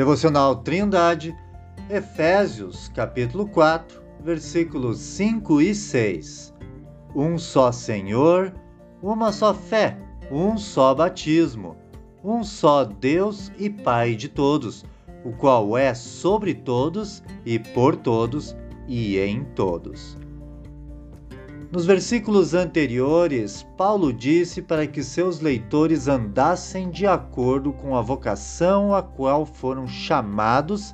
Devocional Trindade, Efésios, capítulo 4, versículos 5 e 6. Um só Senhor, uma só fé, um só batismo, um só Deus e Pai de todos, o qual é sobre todos e por todos e em todos. Nos versículos anteriores, Paulo disse para que seus leitores andassem de acordo com a vocação a qual foram chamados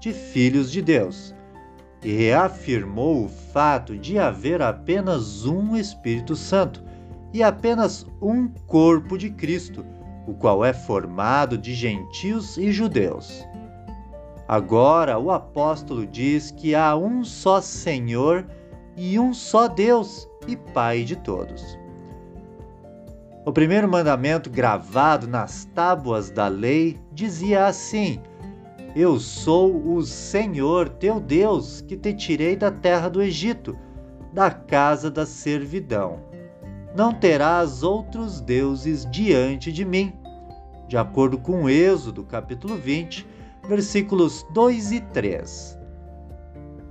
de filhos de Deus, e reafirmou o fato de haver apenas um Espírito Santo e apenas um corpo de Cristo, o qual é formado de gentios e judeus. Agora, o apóstolo diz que há um só Senhor e um só Deus e Pai de todos. O primeiro mandamento gravado nas tábuas da lei dizia assim: Eu sou o Senhor teu Deus, que te tirei da terra do Egito, da casa da servidão. Não terás outros deuses diante de mim. De acordo com Êxodo, capítulo 20, versículos 2 e 3.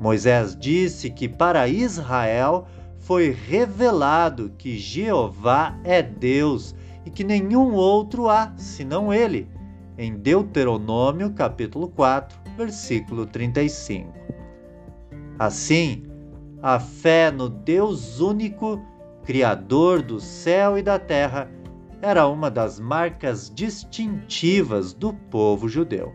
Moisés disse que para Israel foi revelado que Jeová é Deus e que nenhum outro há senão ele, em Deuteronômio capítulo 4, versículo 35. Assim, a fé no Deus único, Criador do céu e da terra, era uma das marcas distintivas do povo judeu.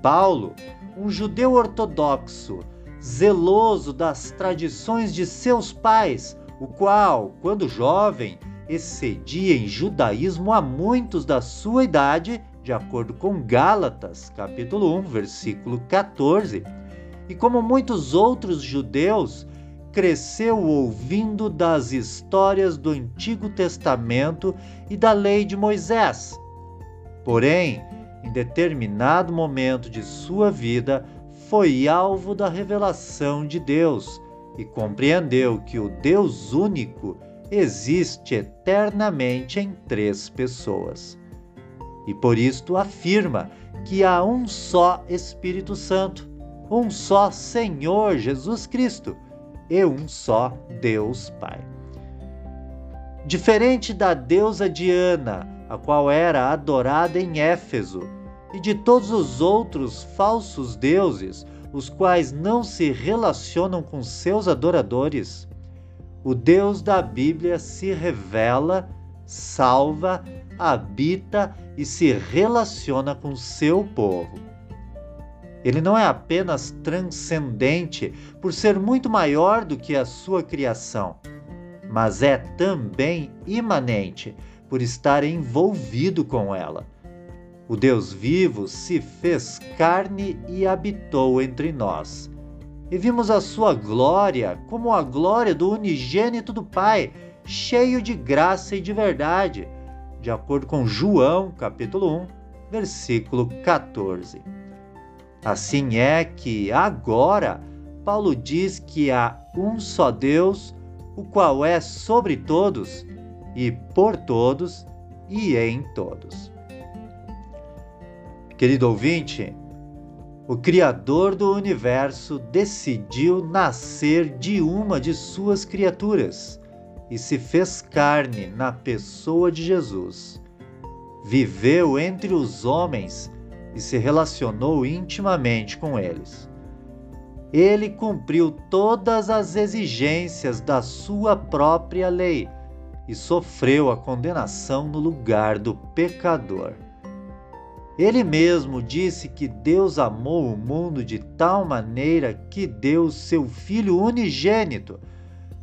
Paulo um judeu ortodoxo, zeloso das tradições de seus pais, o qual, quando jovem, excedia em judaísmo a muitos da sua idade, de acordo com Gálatas, capítulo 1, versículo 14. E como muitos outros judeus, cresceu ouvindo das histórias do Antigo Testamento e da lei de Moisés. Porém, em determinado momento de sua vida, foi alvo da revelação de Deus e compreendeu que o Deus único existe eternamente em três pessoas. E por isto afirma que há um só Espírito Santo, um só Senhor Jesus Cristo e um só Deus Pai. Diferente da deusa Diana, a qual era adorada em Éfeso, e de todos os outros falsos deuses, os quais não se relacionam com seus adoradores. O Deus da Bíblia se revela, salva, habita e se relaciona com seu povo. Ele não é apenas transcendente por ser muito maior do que a sua criação, mas é também imanente por estar envolvido com ela. O Deus vivo se fez carne e habitou entre nós. E vimos a sua glória como a glória do unigênito do Pai, cheio de graça e de verdade, de acordo com João, capítulo 1, versículo 14. Assim é que agora Paulo diz que há um só Deus, o qual é sobre todos e por todos e em todos. Querido ouvinte, o Criador do universo decidiu nascer de uma de suas criaturas e se fez carne na pessoa de Jesus. Viveu entre os homens e se relacionou intimamente com eles. Ele cumpriu todas as exigências da sua própria lei e sofreu a condenação no lugar do pecador. Ele mesmo disse que Deus amou o mundo de tal maneira que deu seu Filho unigênito,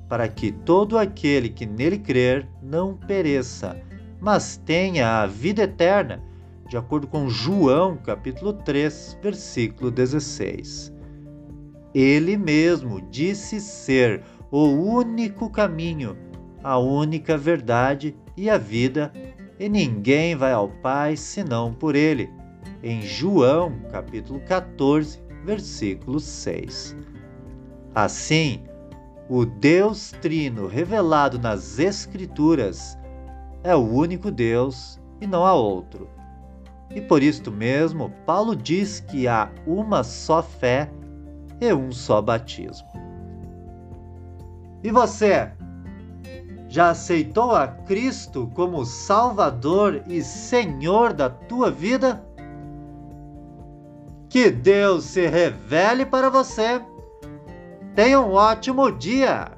para que todo aquele que nele crer não pereça, mas tenha a vida eterna, de acordo com João, capítulo 3, versículo 16. Ele mesmo disse ser o único caminho a única verdade e a vida, e ninguém vai ao Pai senão por ele. Em João, capítulo 14, versículo 6. Assim, o Deus Trino revelado nas Escrituras é o único Deus e não há outro. E por isto mesmo, Paulo diz que há uma só fé e um só batismo. E você? Já aceitou a Cristo como Salvador e Senhor da tua vida? Que Deus se revele para você. Tenha um ótimo dia!